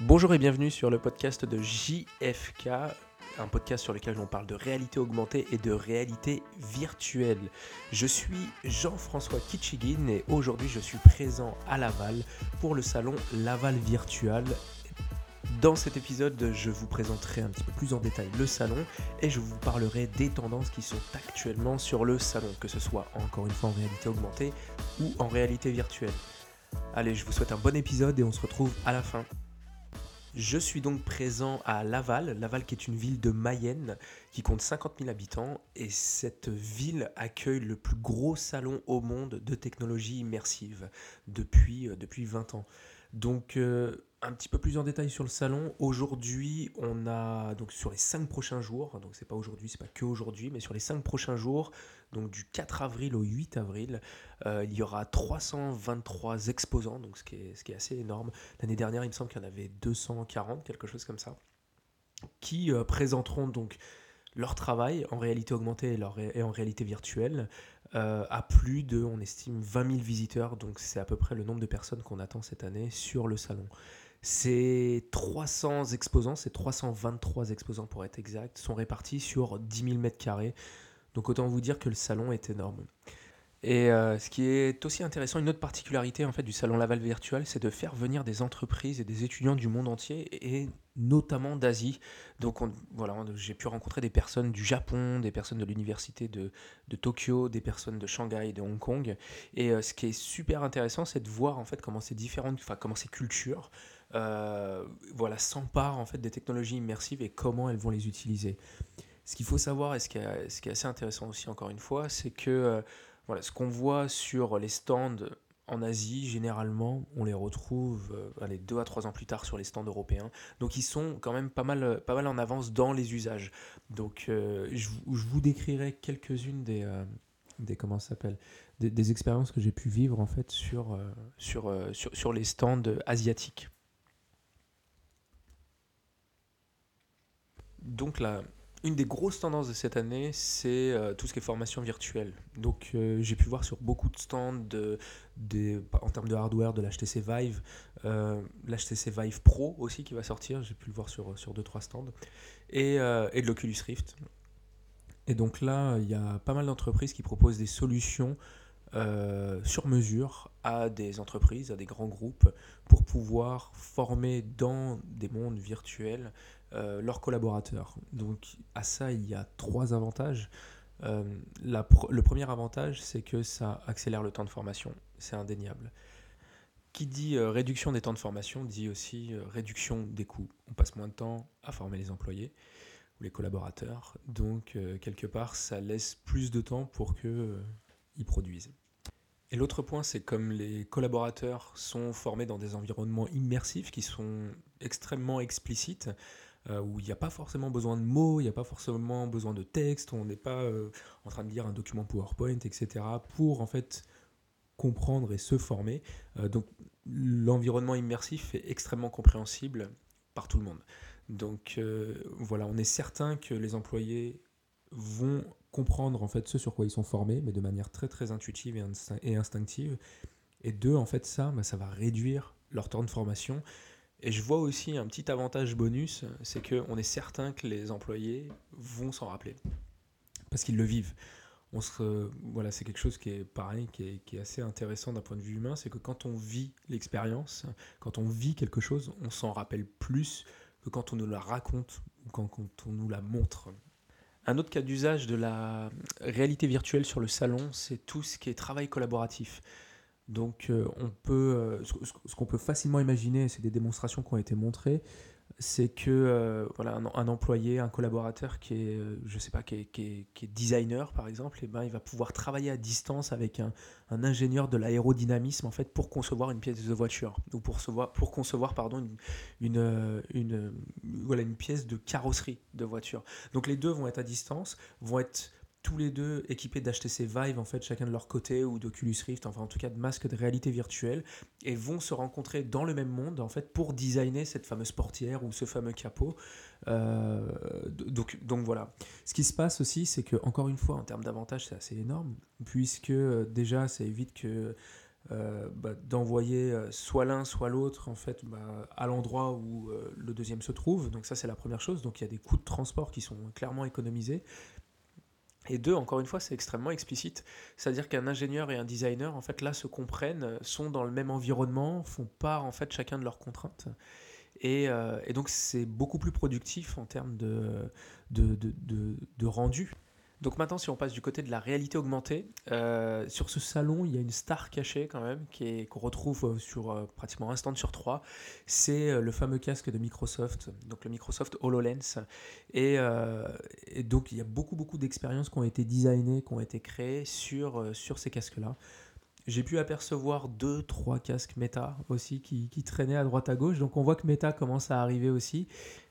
Bonjour et bienvenue sur le podcast de JFK, un podcast sur lequel on parle de réalité augmentée et de réalité virtuelle. Je suis Jean-François Kitschigin et aujourd'hui je suis présent à Laval pour le salon Laval Virtual. Dans cet épisode, je vous présenterai un petit peu plus en détail le salon et je vous parlerai des tendances qui sont actuellement sur le salon, que ce soit encore une fois en réalité augmentée ou en réalité virtuelle. Allez, je vous souhaite un bon épisode et on se retrouve à la fin. Je suis donc présent à Laval, Laval qui est une ville de Mayenne qui compte 50 000 habitants et cette ville accueille le plus gros salon au monde de technologie immersive depuis, euh, depuis 20 ans. Donc euh, un petit peu plus en détail sur le salon. Aujourd'hui, on a donc sur les 5 prochains jours, donc c'est pas aujourd'hui, c'est pas que aujourd'hui, mais sur les 5 prochains jours, donc du 4 avril au 8 avril, euh, il y aura 323 exposants, donc ce qui est, ce qui est assez énorme. L'année dernière, il me semble qu'il y en avait 240, quelque chose comme ça, qui euh, présenteront donc leur travail en réalité augmentée et, en réalité virtuelle euh, à plus de, on estime, 20 000 visiteurs, donc c'est à peu près le nombre de personnes qu'on attend cette année sur le salon. Ces 300 exposants, ces 323 exposants pour être exact, sont répartis sur 10 000 mètres carrés. Donc autant vous dire que le salon est énorme. Et euh, ce qui est aussi intéressant, une autre particularité en fait du salon Laval virtuel, c'est de faire venir des entreprises et des étudiants du monde entier et notamment d'Asie. Donc voilà, j'ai pu rencontrer des personnes du Japon, des personnes de l'université de, Tokyo, des personnes de Shanghai, de Hong Kong. Et euh, ce qui est super intéressant, c'est de voir en fait comment ces différentes, enfin comment ces cultures euh, voilà, s'emparent en fait des technologies immersives et comment elles vont les utiliser. Ce qu'il faut savoir et ce qui, est, ce qui, est, assez intéressant aussi encore une fois, c'est que euh, voilà, ce qu'on voit sur les stands en Asie, généralement, on les retrouve euh, allez, deux à trois ans plus tard sur les stands européens. Donc ils sont quand même pas mal, pas mal en avance dans les usages. Donc je, je, vous décrirai quelques-unes des, des comment des, des, expériences que j'ai pu vivre en fait sur, sur, sur, sur les stands asiatiques. Donc la, une des grosses tendances de cette année, c'est euh, tout ce qui est formation virtuelle. Donc euh, j'ai pu voir sur beaucoup de stands, de, en termes de hardware, de l'HTC Vive, euh, l'HTC Vive Pro aussi qui va sortir, j'ai pu le voir sur, sur 2-3 stands, et, et de l'Oculus Rift. Et donc là, il y a pas mal d'entreprises qui proposent des solutions sur mesure à des entreprises, à des grands groupes, pour pouvoir former dans des mondes virtuels euh, leurs collaborateurs. Donc à ça, il y a trois avantages. Euh, le premier avantage, c'est que ça accélère le temps de formation, c'est indéniable. Qui dit euh, réduction des temps de formation dit aussi réduction des coûts. On passe moins de temps à former les employés ou les collaborateurs, donc quelque part, ça laisse plus de temps pour qu'ils produisent. Et l'autre point, c'est comme les collaborateurs sont formés dans des environnements immersifs qui sont extrêmement explicites, euh, où il n'y a pas forcément besoin de mots, il n'y a pas forcément besoin de texte, on n'est pas euh, en train de lire un document PowerPoint, etc., pour en fait comprendre et se former. Euh, donc l'environnement immersif est extrêmement compréhensible par tout le monde. Donc voilà, on est certain que les employés vont comprendre en fait ce sur quoi ils sont formés, mais de manière très très intuitive et, instinctive. Et deux, en fait, ça, bah, ça va réduire leur temps de formation et je vois aussi un petit avantage bonus, c'est qu'on est certain que les employés vont s'en rappeler, parce qu'ils le vivent. On se, voilà, c'est quelque chose qui est pareil, qui est, qui est assez intéressant d'un point de vue humain, c'est que quand on vit l'expérience, quand on vit quelque chose, on s'en rappelle plus que quand on nous la raconte ou quand, quand on nous la montre. Un autre cas d'usage de la réalité virtuelle sur le salon, c'est tout ce qui est travail collaboratif. Donc euh, on peut, euh, ce, qu'on peut facilement imaginer, c'est des démonstrations qui ont été montrées, c'est que euh, voilà, un, employé, un collaborateur qui est, je sais pas, qui est, qui, est, designer par exemple, et eh ben, il va pouvoir travailler à distance avec un, un ingénieur de l'aérodynamisme en fait pour concevoir une pièce de voiture ou pour concevoir, pour concevoir pardon, une, une, voilà, une pièce de carrosserie de voiture. Donc les deux vont être à distance, vont être tous les deux équipés d'HTC Vive, en fait, chacun de leur côté, ou d'Oculus Rift, enfin en tout cas de masques de réalité virtuelle, et vont se rencontrer dans le même monde, en fait, pour designer cette fameuse portière ou ce fameux capot. Euh, donc, donc voilà. Ce qui se passe aussi, c'est que, encore une fois, en termes d'avantages, c'est assez énorme, puisque euh, déjà, ça évite que bah, d'envoyer soit l'un, soit l'autre en fait bah, à l'endroit où le deuxième se trouve. Donc ça c'est la première chose. Donc il y a des coûts de transport qui sont clairement économisés. Et deux, encore une fois, c'est extrêmement explicite. C'est-à-dire qu'un ingénieur et un designer, en fait, là, se comprennent, sont dans le même environnement, font part, en fait, chacun de leurs contraintes. Et, euh, donc, c'est beaucoup plus productif en termes de, rendu. Donc maintenant, si on passe du côté de la réalité augmentée, euh, sur ce salon, il y a une star cachée quand même, qu'on retrouve euh, sur euh, pratiquement un stand sur trois. C'est le fameux casque de Microsoft, donc le Microsoft HoloLens. Et, et donc il y a beaucoup, beaucoup d'expériences qui ont été designées, qui ont été créées sur, sur ces casques-là. J'ai pu apercevoir deux, trois casques Meta aussi qui, qui, traînaient à droite à gauche. Donc on voit que Meta commence à arriver aussi.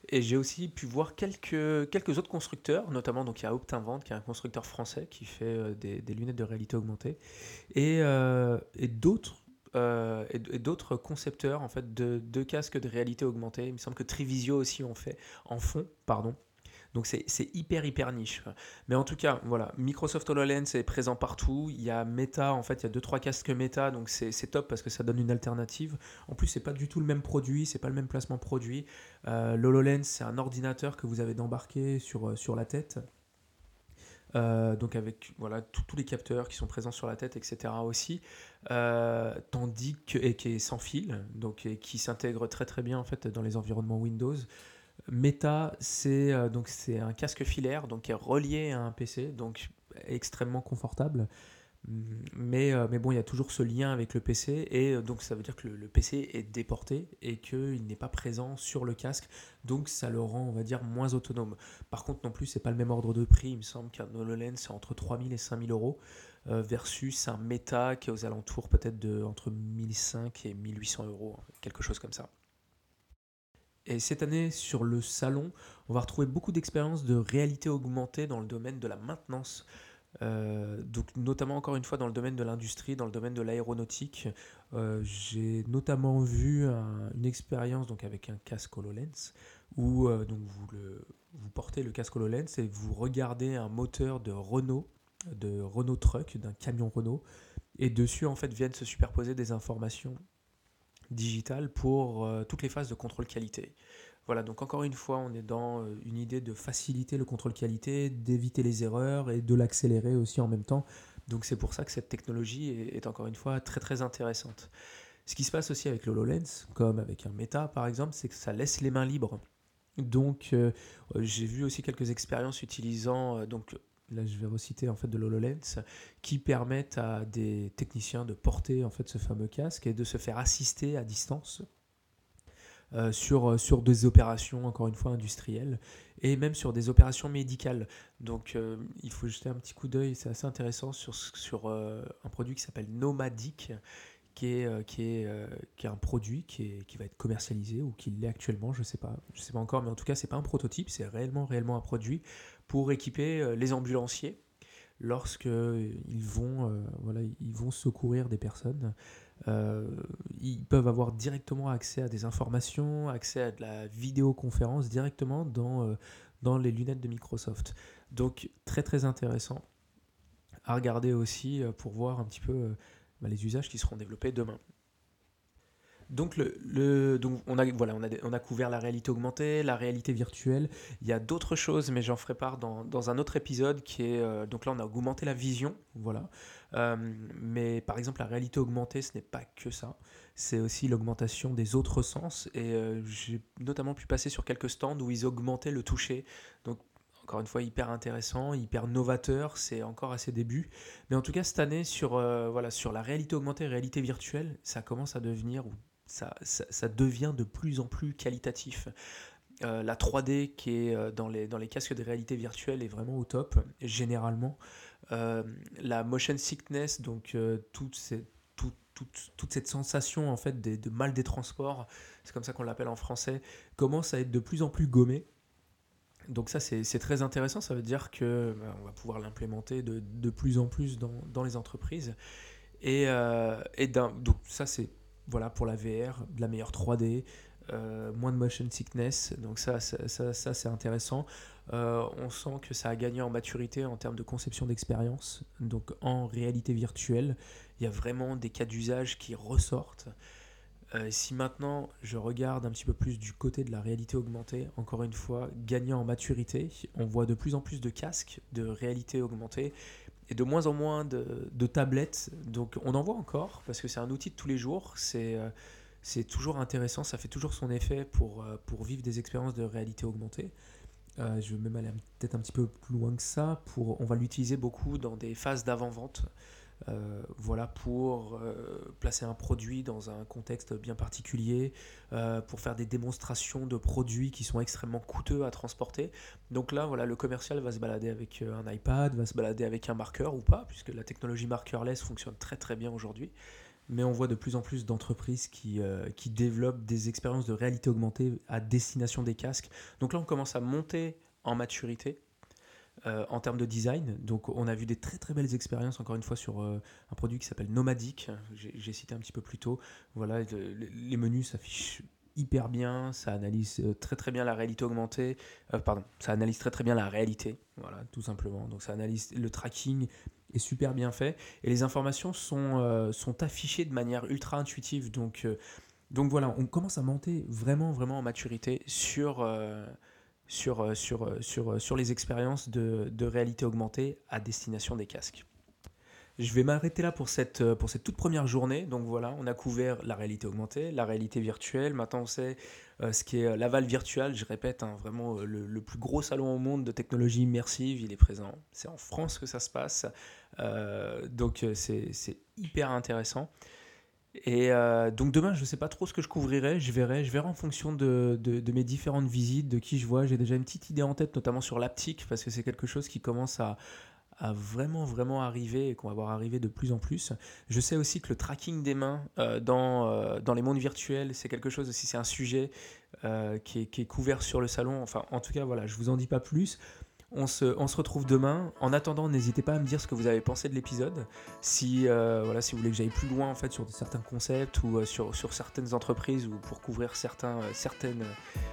Et j'ai aussi pu voir quelques, quelques autres constructeurs, notamment donc il y a Optinvent, qui est un constructeur français qui fait euh, des, lunettes de réalité augmentée, et, euh. Euh, d'autres concepteurs en fait de, de, casques de réalité augmentée. Il me semble que Trivisio aussi en fait, en fond, pardon. Donc c'est hyper hyper niche. Mais en tout cas, voilà, Microsoft HoloLens est présent partout. Il y a Meta, en fait, il y a deux trois casques Meta, donc c'est top parce que ça donne une alternative. En plus, c'est pas du tout le même produit, c'est pas le même placement produit. Euh, L'HoloLens, c'est un ordinateur que vous avez d'embarquer sur, euh, sur la tête. Euh, donc avec voilà tous les capteurs qui sont présents sur la tête, etc. aussi, tandis que et qui est sans fil, donc et qui s'intègre très très bien en fait dans les environnements Windows. Meta, c'est euh, donc un casque filaire donc qui est relié à un PC, donc extrêmement confortable. Mais, euh, mais bon, il y a toujours ce lien avec le PC et euh, donc ça veut dire que le, PC est déporté et qu'il n'est pas présent sur le casque, donc ça le rend, on va dire, moins autonome. Par contre, non plus, c'est pas le même ordre de prix. Il me semble qu'un HoloLens c'est entre 3000 et 5000 euros versus un Meta qui est aux alentours peut-être de entre 1500 et 1800 euros, quelque chose comme ça. Et cette année, sur le salon, on va retrouver beaucoup d'expériences de réalité augmentée dans le domaine de la maintenance. Euh, donc notamment encore une fois dans le domaine de l'industrie, dans le domaine de l'aéronautique. Euh, j'ai notamment vu une expérience donc avec un casque HoloLens où euh, donc vous, vous portez le casque HoloLens et vous regardez un moteur de Renault, de Renault Truck, d'un camion Renault, et dessus en fait viennent se superposer des informations digital pour euh, toutes les phases de contrôle qualité. Voilà, donc encore une fois, on est dans euh, une idée de faciliter le contrôle qualité, d'éviter les erreurs et de l'accélérer aussi en même temps. Donc c'est pour ça que cette technologie est, encore une fois très très intéressante. Ce qui se passe aussi avec l'HoloLens, comme avec un Meta par exemple, c'est que ça laisse les mains libres. Donc euh, j'ai vu aussi quelques expériences utilisant donc là je vais reciter en fait de l'HoloLens, qui permettent à des techniciens de porter en fait ce fameux casque et de se faire assister à distance euh, sur, euh, sur des opérations, encore une fois, industrielles, et même sur des opérations médicales. Donc euh, il faut jeter un petit coup d'œil, c'est assez intéressant sur, sur un produit qui s'appelle Nomadic, qui est, qui, est, qui est un produit qui, qui va être commercialisé ou qui l'est actuellement, je ne sais pas, je sais pas encore, mais en tout cas c'est pas un prototype, c'est réellement réellement un produit pour équiper euh, les ambulanciers lorsque ils vont, euh, voilà, vont secourir des personnes. Euh, ils peuvent avoir directement accès à des informations, accès à de la vidéoconférence directement dans, dans les lunettes de Microsoft. Donc très très intéressant à regarder aussi pour voir un petit peu bah, les usages qui seront développés demain. Donc, on, a, voilà, on, a, on a couvert la réalité augmentée, la réalité virtuelle. Il y a d'autres choses, mais j'en ferai part dans, dans, un autre épisode qui est. Euh, donc là, on a augmenté la vision, voilà. Euh, mais par exemple, la réalité augmentée, ce n'est pas que ça. C'est aussi l'augmentation des autres sens. Et euh, j'ai notamment pu passer sur quelques stands où ils augmentaient le toucher. Donc encore une fois hyper intéressant, hyper novateur, c'est encore à ses débuts. Mais en tout cas, cette année, sur, voilà, sur la réalité augmentée, réalité virtuelle, ça commence à devenir, ça, devient de plus en plus qualitatif. Euh, la 3D qui est euh, dans les, dans les casques de réalité virtuelle est vraiment au top, généralement. Euh, la motion sickness, donc toute, cette, toute, cette sensation en fait de mal des transports, c'est comme ça qu'on l'appelle en français, commence à être de plus en plus gommée. Donc ça c'est très intéressant, ça veut dire que bah, on va pouvoir l'implémenter de, plus en plus dans, les entreprises. Et, et donc ça c'est voilà pour la VR, de la meilleure 3D, moins de motion sickness. Donc ça, ça, ça, c'est intéressant. on sent que ça a gagné en maturité en termes de conception d'expérience. Donc en réalité virtuelle, il y a vraiment des cas d'usage qui ressortent. Euh, si maintenant je regarde un petit peu plus du côté de la réalité augmentée, encore une fois, gagnant en maturité, on voit de plus en plus de casques de réalité augmentée et de moins en moins de, tablettes. Donc on en voit encore parce que c'est un outil de tous les jours. C'est euh, toujours intéressant, ça fait toujours son effet pour, euh, pour vivre des expériences de réalité augmentée. je vais même aller peut-être un petit peu plus loin que ça. Pour, on va l'utiliser beaucoup dans des phases d'avant-vente. Euh, voilà pour euh, placer un produit dans un contexte bien particulier, euh, pour faire des démonstrations de produits qui sont extrêmement coûteux à transporter. Donc là, voilà, le commercial va se balader avec un iPad, va se balader avec un marqueur ou pas, puisque la technologie markerless fonctionne très très bien aujourd'hui. Mais on voit de plus en plus d'entreprises qui, qui développent des expériences de réalité augmentée à destination des casques. Donc là, on commence à monter en maturité euh, en termes de design. Donc on a vu des très très belles expériences encore une fois sur euh, un produit qui s'appelle Nomadic, j'ai cité un petit peu plus tôt. Voilà, les menus s'affichent hyper bien, ça analyse euh, très très bien la réalité augmentée, pardon, ça analyse très très bien la réalité, voilà, tout simplement. Donc ça analyse le tracking est super bien fait et les informations sont, sont affichées de manière ultra intuitive. Donc, donc voilà, on commence à monter vraiment vraiment en maturité sur sur, euh, sur, euh, sur, euh, sur les expériences de, de, réalité augmentée à destination des casques. Je vais m'arrêter là pour cette, pour cette toute première journée. Donc voilà, on a couvert la réalité augmentée, la réalité virtuelle. Maintenant, on sait ce qui est Laval Virtual. Je répète, hein, vraiment le, le, plus gros salon au monde de technologie immersive. Il est présent. C'est en France que ça se passe. donc c'est hyper intéressant. Et euh, donc demain, je ne sais pas trop ce que je couvrirai, je verrai, je verrai en fonction de, mes différentes visites, de qui je vois. J'ai déjà une petite idée en tête, notamment sur l'aptique, parce que c'est quelque chose qui commence à, vraiment vraiment arriver et qu'on va voir arriver de plus en plus. Je sais aussi que le tracking des mains euh, dans, euh, dans les mondes virtuels, c'est quelque chose aussi, c'est un sujet qui est, qui, est, couvert sur le salon. Enfin, en tout cas, voilà, je vous en dis pas plus. On se, retrouve demain. En attendant, n'hésitez pas à me dire ce que vous avez pensé de l'épisode. Si, euh, voilà, si vous voulez que j'aille plus loin en fait, sur certains concepts ou euh, sur, sur, certaines entreprises ou pour couvrir certains, euh, certaines,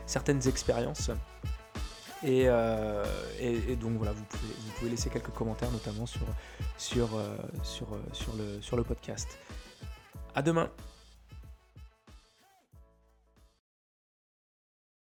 certaines expériences. Et, et, donc voilà, vous pouvez, vous pouvez laisser quelques commentaires, notamment sur, sur, sur, sur, le, sur le podcast. À demain!